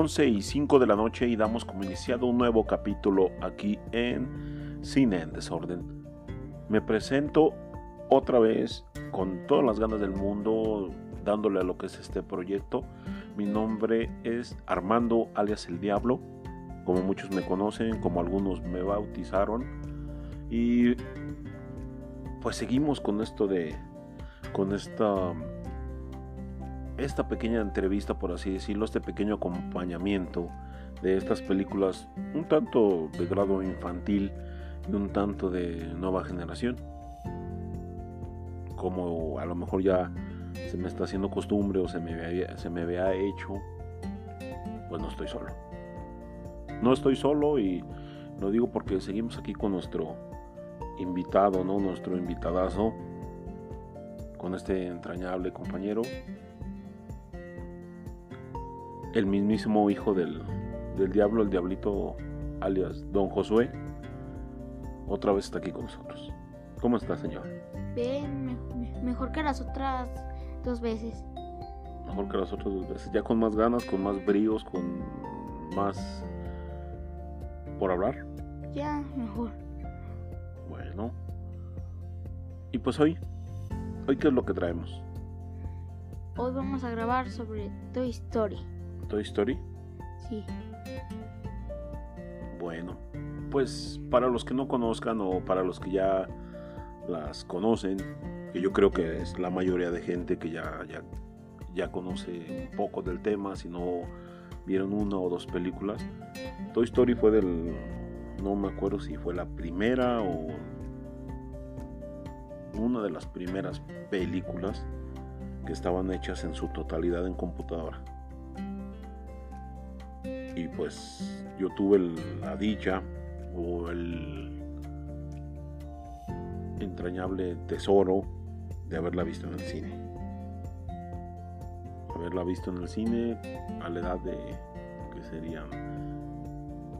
11 y 5 de la noche y damos como iniciado un nuevo capítulo aquí en Cine en Desorden. Me presento otra vez con todas las ganas del mundo dándole a lo que es este proyecto. Mi nombre es Armando alias el Diablo, como muchos me conocen, como algunos me bautizaron. Y pues seguimos con esto de con esta esta pequeña entrevista, por así decirlo, este pequeño acompañamiento de estas películas un tanto de grado infantil y un tanto de nueva generación. Como a lo mejor ya se me está haciendo costumbre o se me, había, se me había hecho, pues no estoy solo. No estoy solo y lo digo porque seguimos aquí con nuestro invitado, ¿no? Nuestro invitadazo, con este entrañable compañero el mismísimo hijo del, diablo, el diablito alias Don Josué, otra vez está aquí con nosotros. ¿Cómo está, señor? Bien, mejor que las otras dos veces. Mejor que las otras dos veces. Ya con más ganas, con más bríos, con más por hablar. Ya, mejor. Bueno. Y pues hoy, hoy qué es lo que traemos? Hoy vamos a grabar sobre Toy Story. Toy Story? Sí. Bueno, pues para los que no conozcan o para los que ya las conocen, que yo creo que es la mayoría de gente que ya, ya, ya conoce un poco del tema, si no vieron una o dos películas. Toy Story fue del, no me acuerdo si fue la primera o una de las primeras películas que estaban hechas en su totalidad en computadora y pues yo tuve la dicha o el entrañable tesoro de haberla visto en el cine. Haberla visto en el cine a la edad de que serían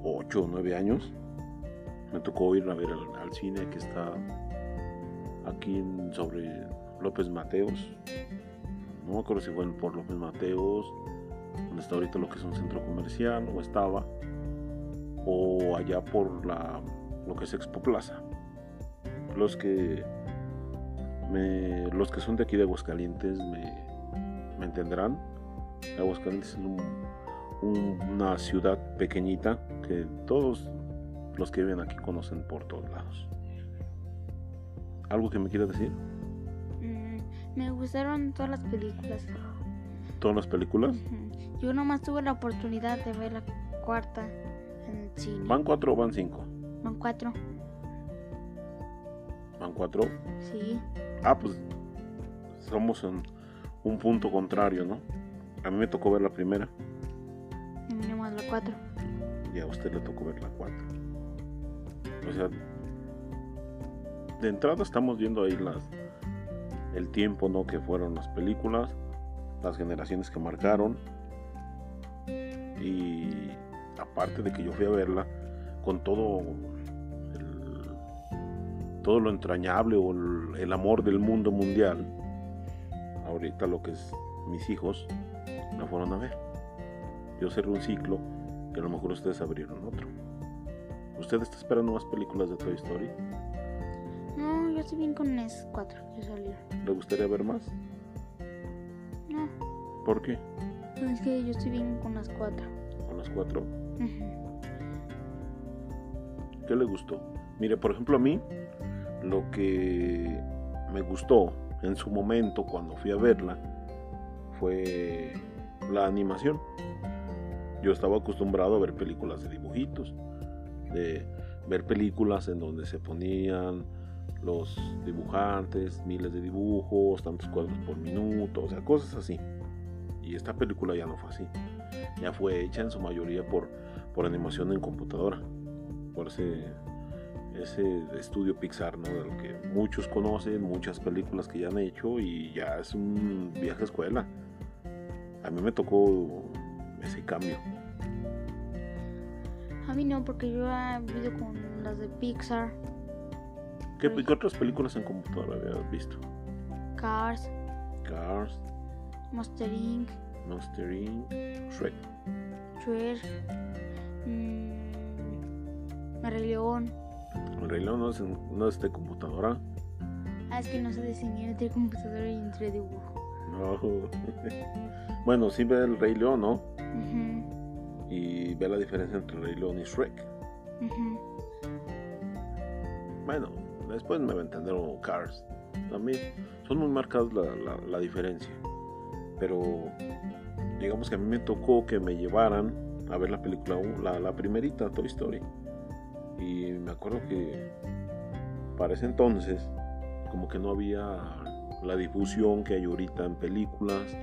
8 o 9 años. Me tocó ir a ver al, cine que está aquí sobre López Mateos. No me acuerdo si fue por López Mateos donde está ahorita lo que es un centro comercial, o estaba, o allá por la, lo que es Expo Plaza. Los que, los que son de aquí de Aguascalientes me, me entenderán. Aguascalientes es una ciudad pequeñita que todos los que viven aquí conocen por todos lados. ¿Algo que me quiera decir? Mm, me gustaron todas las películas. ¿Todas las películas? Yo nomás tuve la oportunidad de ver la cuarta en el cine. ¿Van cuatro o van cinco? Van cuatro. ¿Van cuatro? Sí. Ah, pues somos en un punto contrario, ¿no? A mí me tocó ver la primera. A mí nomás la cuatro. Y a usted le tocó ver la cuatro. O sea, de entrada estamos viendo ahí las el tiempo, ¿no? Que fueron las películas, las generaciones que marcaron y aparte de que yo fui a verla con todo todo lo entrañable o el, amor del mundo mundial, ahorita lo que es mis hijos la fueron a ver. Yo cerré un ciclo y a lo mejor ustedes abrieron otro. ¿Usted está esperando más películas de Toy Story? No, yo estoy bien con esas cuatro que salieron. ¿Le gustaría ver más? ¿Por qué? Es que yo estoy bien con las cuatro. ¿Con las cuatro? ¿Qué le gustó? Mire, por ejemplo, a mí lo que me gustó en su momento cuando fui a verla fue la animación. Yo estaba acostumbrado a ver películas de dibujitos, de ver películas en donde se ponían los dibujantes, miles de dibujos, tantos cuadros por minuto, o sea, cosas así. Y esta película ya no fue así. Ya fue hecha en su mayoría por, por animación en computadora. Por ese, ese estudio Pixar, ¿no? Del que muchos conocen, muchas películas que ya han hecho y ya es un viaje a escuela. A mí me tocó ese cambio. A mí no, porque yo he vivido con las de Pixar. ¿Qué, ¿Qué, otras películas en computadora habías visto? Cars. Cars. Monster Inc. Monster Inc. Shrek. Shrek, mm, El Rey León. El Rey León no es, no es de computadora. Ah, es que no se diseñó entre computadora y entre dibujo. No. bueno, sí ve el Rey León, ¿no? Y ve la diferencia entre el Rey León y Shrek. Bueno, después me va a entender o Cars. También son muy marcadas la, la- la diferencia. Pero digamos que a mí me tocó que me llevaran a ver la película, la, la primerita, Toy Story. Y me acuerdo que para ese entonces, como que no había la difusión que hay ahorita en películas.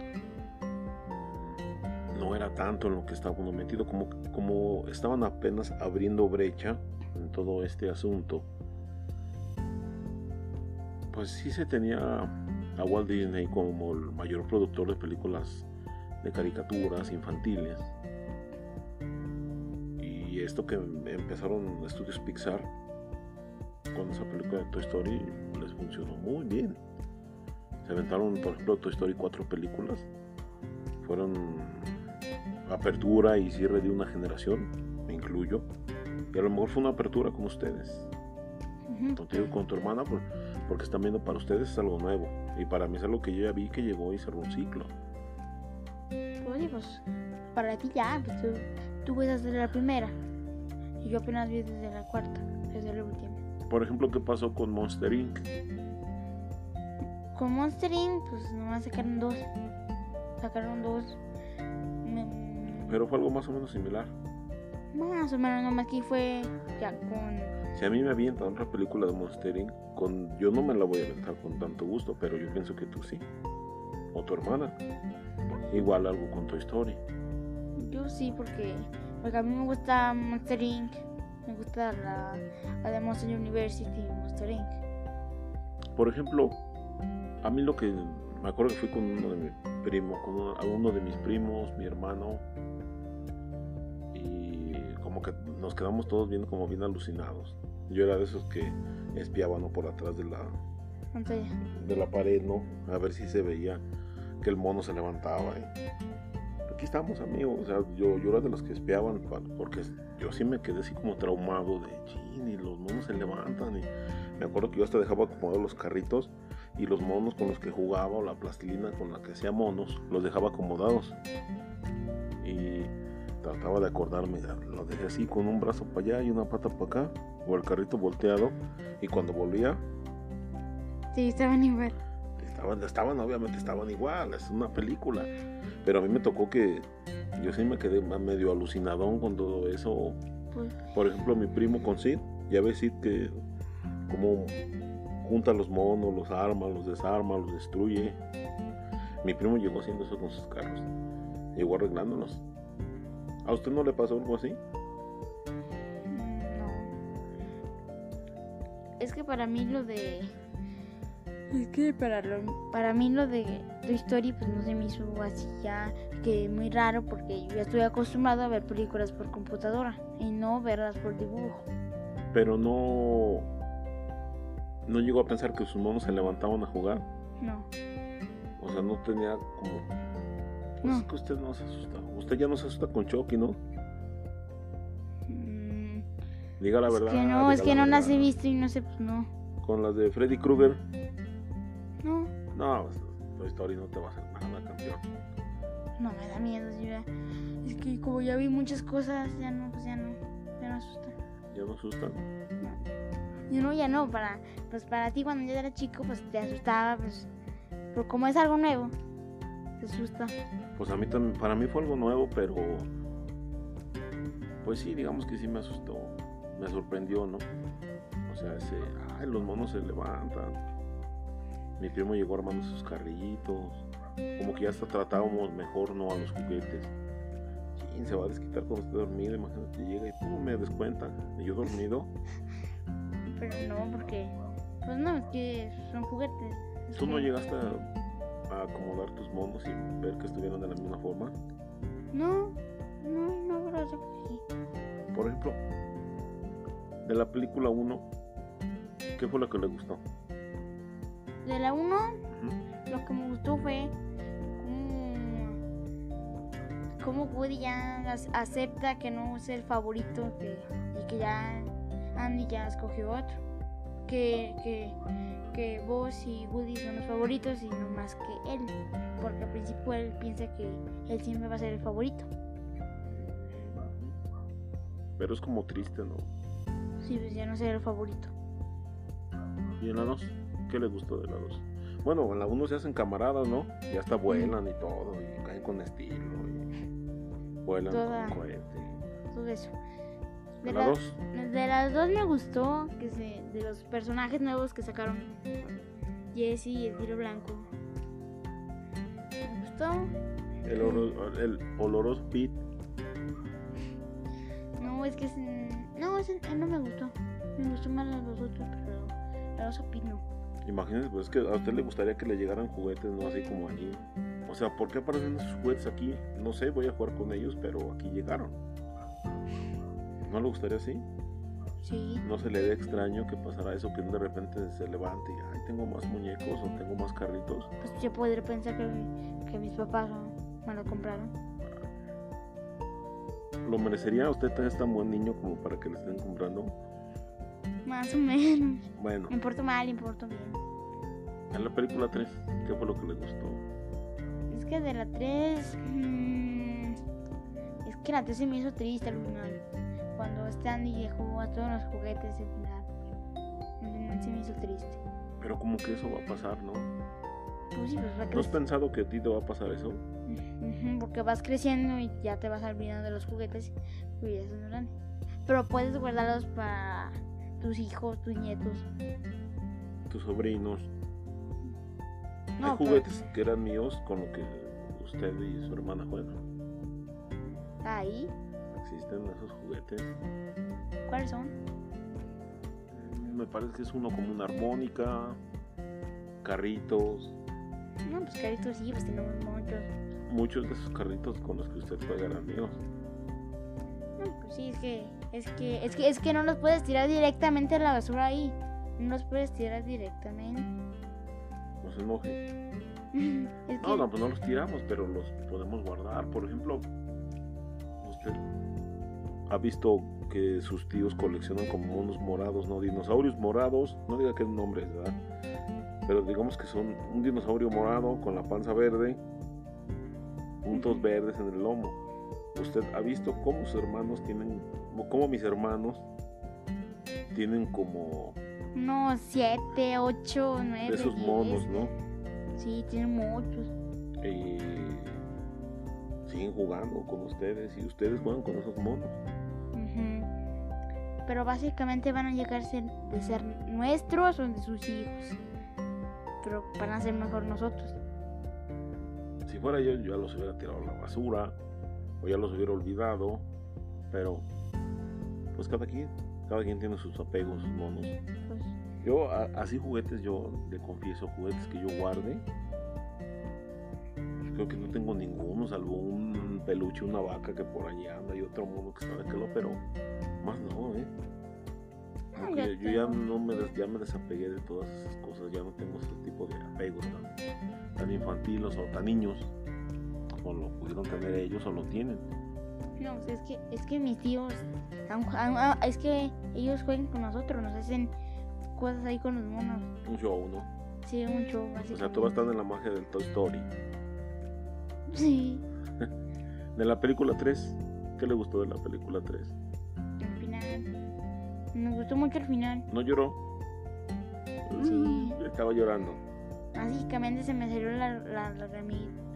No era tanto en lo que estaba uno metido, como, como estaban apenas abriendo brecha en todo este asunto pues sí se tenía a Walt Disney como el mayor productor de películas de caricaturas infantiles. Y esto que empezaron estudios Pixar con esa película de Toy Story les funcionó muy bien. Se aventaron, por ejemplo, Toy Story cuatro películas. Fueron apertura y cierre de una generación, me incluyo. Y a lo mejor fue una apertura con ustedes Contigo y con tu hermana por- porque están viendo para ustedes es algo nuevo y para mí es algo que yo ya vi que llegó y cerró un ciclo Oye, pues para ti ya, pues tú, tú ves desde la primera. Y yo apenas vi desde la cuarta, desde la última. por ejemplo qué pasó con Monster Inc Con Monster Inc., pues nomás sacaron dos. Sacaron dos. Pero fue algo más o menos similar Más o menos, nomás aquí fue ya con. Si a mí me avientan otra película de Monster Inc con yo no me la voy a aventar con tanto gusto pero yo pienso que tú sí o tu hermana igual algo con Toy Story Yo sí, porque, porque a mí me gusta Monster Inc. Me gusta la, la de Monster University y Monster Inc. por ejemplo a mí lo que me acuerdo que fui con uno de mis primos con uno, a uno de mis primos mi hermano nos quedamos todos viendo como bien alucinados yo era de esos que espiaban ¿no? por atrás de la Pantalla. de la pared no a ver si se veía que el mono se levantaba ¿eh? aquí estamos amigos o sea yo, yo era de los que espiaban porque yo sí me quedé así como traumado de chin y los monos se levantan y me acuerdo que yo hasta dejaba acomodados los carritos y los monos con los que jugaba o la plastilina con la que hacía monos los dejaba acomodados trataba de acordarme lo dejé así con un brazo para allá y una pata para acá o el carrito volteado y cuando volvía Sí, estaban igual. Estaban, estaban, obviamente estaban igual, es una película. Pero a mí me tocó que yo sí me quedé medio alucinadón con todo eso. Pues, Por ejemplo, mi primo con Sid, ya ves Sid que como junta los monos, los arma, los desarma, los destruye. Mi primo llegó haciendo eso con sus carros. Llegó arreglándolos. ¿A usted no le pasó algo así? mm, no. Es que para mí lo de. Es que para, lo- para mí lo de Toy Story pues no se me hizo así ya que muy raro porque yo ya estoy acostumbrado a ver películas por computadora y no verlas por dibujo. Pero no... No llegó a pensar que sus monos se levantaban a jugar. No. O sea, no tenía como. No. es que usted no se asusta. Usted ya no se asusta con Chucky, ¿no? Mm, Diga la es verdad. que no, es que no las he verdad. visto y no sé, pues no. Con las de Freddy Krueger. No, No, pues, Toy Story no te va a hacer nada, campeón. no me da miedo. yo ya- Es que como ya vi muchas cosas, ya no, pues ya no, ya no asusta. Ya no asustan. Y no, ya no, para, pues para ti cuando ya era chico, pues te asustaba, pues, pero como es algo nuevo, te asusta. Pues a mí también, para mí fue algo nuevo, pero. Pues sí, digamos que sí me asustó. Me sorprendió, ¿no? O sea, ese. Ay, los monos se levantan. Mi primo llegó armando sus carrillitos. Como que ya hasta tratábamos mejor, ¿no? A los juguetes. Sí, se va a desquitar cuando esté dormido. Imagínate, llega y pum, me descuenta. Y yo dormido. Pero no, porque, pues no, es que son juguetes. Es ¿Tú no llegaste a, a acomodar tus monos y ver que estuvieran de la misma forma? No, no, no, creo que sí. Por ejemplo, de la película 1, ¿qué fue lo que le gustó? De la 1, Ujú. lo que me gustó fue cómo, cómo Woody ya acepta que no es el favorito y que ya Andy ya escogió otro. Que, que, que vos y Woody son los favoritos y no más que él. Porque al principio él piensa que él siempre va a ser el favorito. Pero es como triste, ¿no? Sí, pues ya no ser el favorito. ¿Y en la 2? ¿Qué le gustó de la 2? Bueno, en la 1 se hacen camaradas, ¿no? Ya hasta vuelan y todo, y caen con estilo, y vuelan con cohete. Todo eso. De, la 2. De las dos me gustó que se, de los personajes nuevos que sacaron Jesse y el tiro blanco. Me gustó. El, el oloroso Pete. No, es que no, ese, no me gustó. Me gustó más los otros, pero la oso Pete no. Imagínense, pues es que a usted le gustaría que le llegaran juguetes, no así como allí. O sea, ¿por qué aparecen esos juguetes aquí? No sé, voy a jugar con ellos, pero aquí llegaron. ¿No le gustaría así? Sí. ¿No se le dé extraño que pasara eso, que de repente se levante y, ay, tengo más muñecos o tengo más carritos? Pues yo podría pensar que, que mis papás me lo compraron. ¿Lo merecería? ¿Usted es tan buen niño como para que le estén comprando? Más o menos. Bueno. Me importo mal, importo bien. En la película 3, ¿qué fue lo que le gustó? Es que de la 3... Mmm, es que la 3 se me hizo triste al final. Cuando Stanley dejó a todos los juguetes al final. se me hizo triste. Pero como que eso va a pasar, ¿no? Pues sí, pues ¿No has pensado que a ti te va a pasar eso? porque vas creciendo y ya te vas olvidando de los juguetes y ya son grandes. Pero puedes guardarlos para tus hijos, tus nietos. Tus sobrinos. Hay juguetes que eran míos con lo que usted y su hermana juegan. ¿Ahí? Existen esos juguetes. ¿Cuáles son? Me parece que es uno como una armónica, carritos. No, pues carritos sí, pues tenemos muchos. Muchos de esos carritos con los que usted juega míos. No, pues sí, es que es que, es que, es que no los puedes tirar directamente a la basura ahí. No los puedes tirar directamente. No se enoje. No, no, pues no los tiramos, pero los podemos guardar. Por ejemplo, usted ha visto que sus tíos coleccionan como monos morados, ¿no? Dinosaurios morados. No diga que es un nombre, ¿verdad? Pero digamos que son un dinosaurio morado con la panza verde, puntos verdes en el lomo. Usted ha visto cómo sus hermanos tienen como mis hermanos tienen como... No, siete, ocho, nueve. esos monos, ¿no? Sí, tienen muchos. Y siguen jugando con ustedes y ustedes juegan con esos monos. Pero básicamente van a llegar a ser, de ser nuestros o de sus hijos. Pero van a ser mejor nosotros. Si fuera yo, yo ya los hubiera tirado a la basura o ya los hubiera olvidado. Pero pues cada quien, cada quien tiene sus apegos, sus monos. Pues. Yo, así juguetes, yo le confieso, juguetes que yo guarde, creo que no tengo ninguno, salvo un peluche, una vaca que por allí anda y otro mono que está de aquel pero más no, ¿eh? yo ya no me, ya me desapegué de todas esas cosas, ya no tengo ese tipo de apegos tan, tan infantiles o tan niños como lo pudieron tener ellos o lo tienen. No, es que, es que mis tíos, es que ellos juegan con nosotros, nos hacen cosas ahí con los monos. Un show, ¿no? Sí, un show. O sea, tú vas a estar en la magia del Toy Story. Sí. De la película 3, ¿qué le gustó de la película 3? El final. Me gustó mucho el final. ¿No lloró? Sí. Estaba llorando. Básicamente se me salió la, la, la,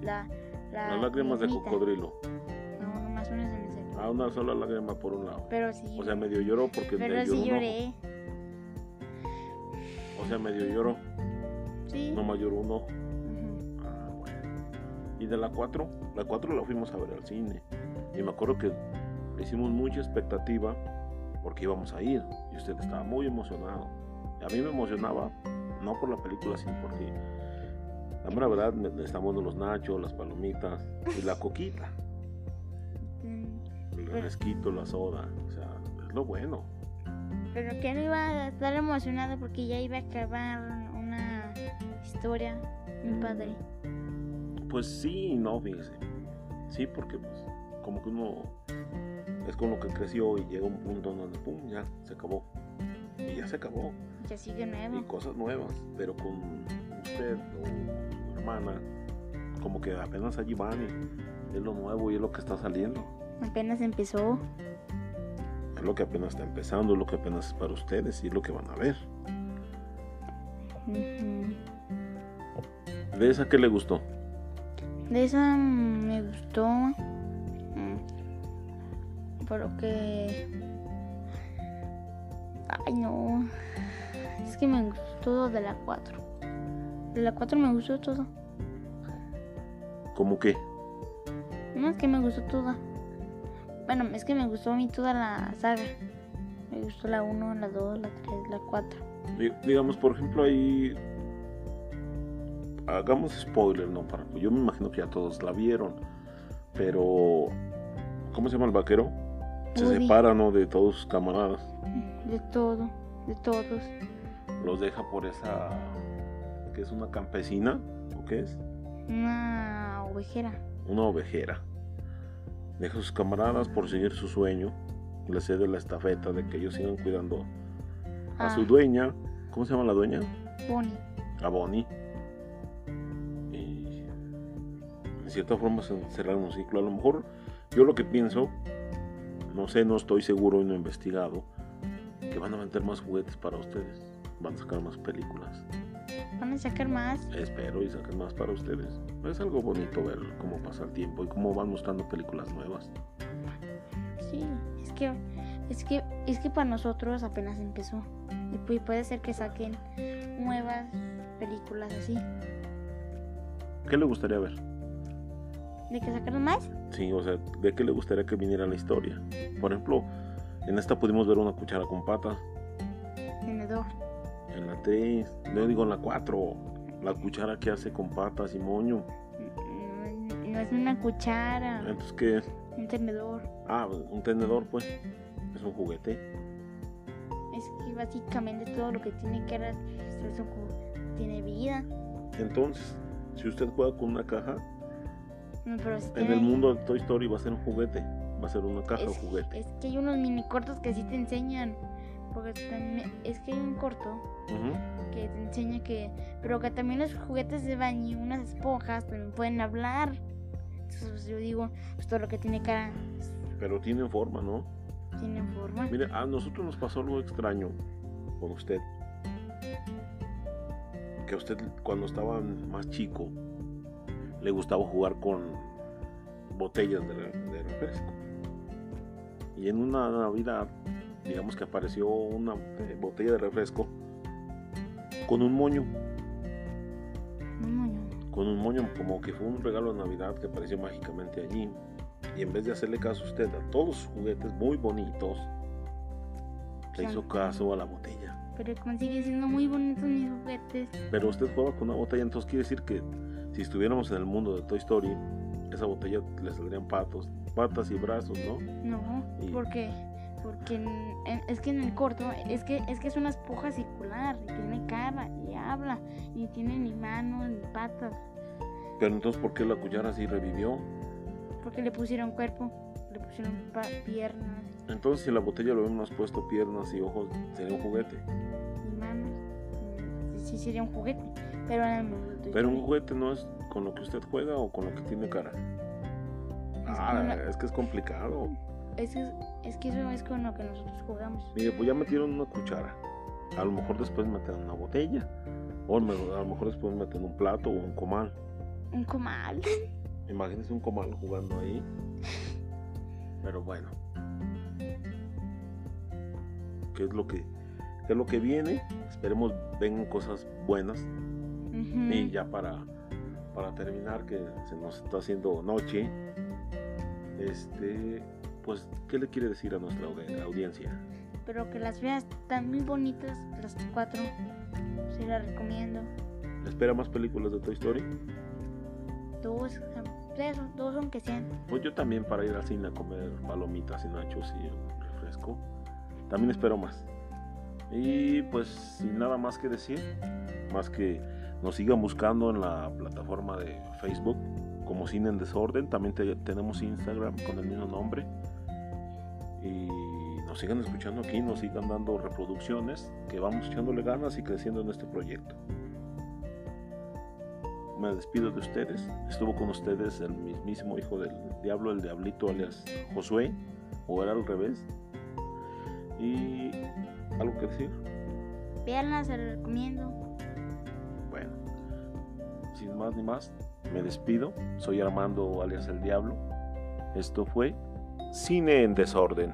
la, Las lágrimas de cocodrilo. A una sola lágrima por un lado. Pero sí. O sea, medio lloró porque Pero sí lloré. O sea, medio lloró. Sí. No mayor uno. ¿Y de la 4? La 4 la fuimos a ver al cine. Y me acuerdo que hicimos mucha expectativa porque íbamos a ir. Y usted estaba muy emocionado. a mí me emocionaba, no por la película, sino porque la verdad estamos en los nachos, las palomitas y la coquita el refresquito, la soda, o sea, es lo bueno. Pero que no iba a estar emocionado porque ya iba a acabar una historia, mi padre. Pues sí, no, fíjese. Sí, porque pues como que uno es con lo que creció y llega un punto donde pum, ya se acabó. Y ya se acabó. Ya sigue nuevo. Y cosas nuevas, pero con usted o su hermana, como que apenas allí van y es lo nuevo y es lo que está saliendo. Apenas empezó. Es lo que apenas está empezando, es lo que apenas es para ustedes y es lo que van a ver. ¿De esa qué le gustó? De esa me gustó. Mm, pero que. Ay, no. Es que me gustó todo de la 4. De la 4 me gustó todo. ¿Cómo qué? No, es que me gustó toda. Bueno, es que me gustó a mí toda la saga. Me gustó la 1, la 2, la 3, la 4. Digamos, por ejemplo, ahí. Hagamos spoiler, ¿no? Para, yo me imagino que ya todos la vieron. Pero. ¿Cómo se llama el vaquero? Se separa, ¿no? De todos sus camaradas. De todo, de todos. Los deja por esa. ¿Qué es una campesina? ¿O qué es? Una ovejera. Una ovejera. Deja a sus camaradas por seguir su sueño. Le cede la estafeta de que ellos sigan cuidando a su ah. dueña. ¿Cómo se llama la dueña? Bonnie. A Bonnie. De cierta forma cerrar un ciclo. A lo mejor yo lo que pienso, no sé, no estoy seguro y no he investigado, que van a meter más juguetes para ustedes. Van a sacar más películas. Van a sacar más. Espero y saquen más para ustedes. Es algo bonito ver cómo pasa el tiempo y cómo van mostrando películas nuevas. Sí, es que es que es que para nosotros apenas empezó. Y puede ser que saquen nuevas películas así. ¿Qué le gustaría ver? ¿De que sacaran más? Sí, o sea, ¿de qué le gustaría que viniera la historia? Por ejemplo, en esta pudimos ver una cuchara con patas. Tenedor. En la 3, no digo en la 4, la cuchara que hace con patas y moño. No, es una cuchara. Entonces, ¿qué es? Un tenedor. Ah, un tenedor, pues. Es un juguete. Es que básicamente todo lo que tiene que es tiene vida. Entonces, si usted juega con una caja, en el mundo de Toy Story va a ser un juguete. Va a ser una caja o juguete. Es que hay unos mini cortos que sí te enseñan. Porque es que hay un corto que te enseña que. Pero que también los juguetes de baño, unas esponjas, también pueden hablar. Entonces yo digo, pues todo lo que tiene cara. Pero tienen forma, ¿no? Tienen forma. Mire, a nosotros nos pasó algo extraño con usted. Que usted cuando estaba más chico le gustaba jugar con botellas de, de refresco. Y en una Navidad digamos que apareció una eh, botella de refresco con un moño. Un moño. Con un moño, como que fue un regalo de Navidad que apareció mágicamente allí. Y en vez de hacerle caso a usted a todos sus juguetes muy bonitos, le hizo caso a la botella. Pero consigue siendo muy bonitos mis juguetes. Pero usted juega con una botella, entonces quiere decir que si estuviéramos en el mundo de Toy Story, esa botella le saldrían patos, patas y brazos, ¿no? No, ¿por qué? Porque es que en el corto, es que, es que es una esponja circular, y tiene cara, y habla, y tiene ni manos ni patas. Pero entonces, ¿por qué la cuchara así revivió? Porque le pusieron cuerpo, le pusieron piernas. Entonces, si la botella lo hubiéramos puesto piernas y ojos, sería un juguete. Y manos, sí, sería un juguete. Pero, pero un juguete no es con lo que usted juega o con lo que tiene cara. ah, es que es complicado. Es, es que eso es con lo que nosotros jugamos. Mire, pues ya metieron una cuchara. A lo mejor después meten una botella. O a lo mejor después meten un plato o un comal. ¿Un comal? Imagínense un comal jugando ahí. Pero bueno. ¿Qué es lo que, qué es lo que viene? Esperemos vengan cosas buenas. Y ya para, para terminar, que se nos está haciendo noche. Este pues, ¿qué le quiere decir a nuestra audiencia? Pero que las veas están muy bonitas, las cuatro. Sí, las recomiendo. ¿Espera más películas de Toy Story? Dos, dos aunque sean. Pues yo también para ir al cine a comer palomitas y nachos y un refresco. También espero más. Y pues sin nada más que decir, más que nos sigan buscando en la plataforma de Facebook como Cine en Desorden. También tenemos Instagram con el mismo nombre. Y nos sigan escuchando aquí, nos sigan dando reproducciones, que vamos echándole ganas y creciendo en este proyecto. Me despido de ustedes. Estuvo con ustedes el mismísimo hijo del diablo, el diablito alias Josué, o era al revés. Y algo que decir. Veanla, se lo recomiendo. Sin más ni más, me despido. Soy Armando alias el Diablo. Esto fue Cine en Desorden.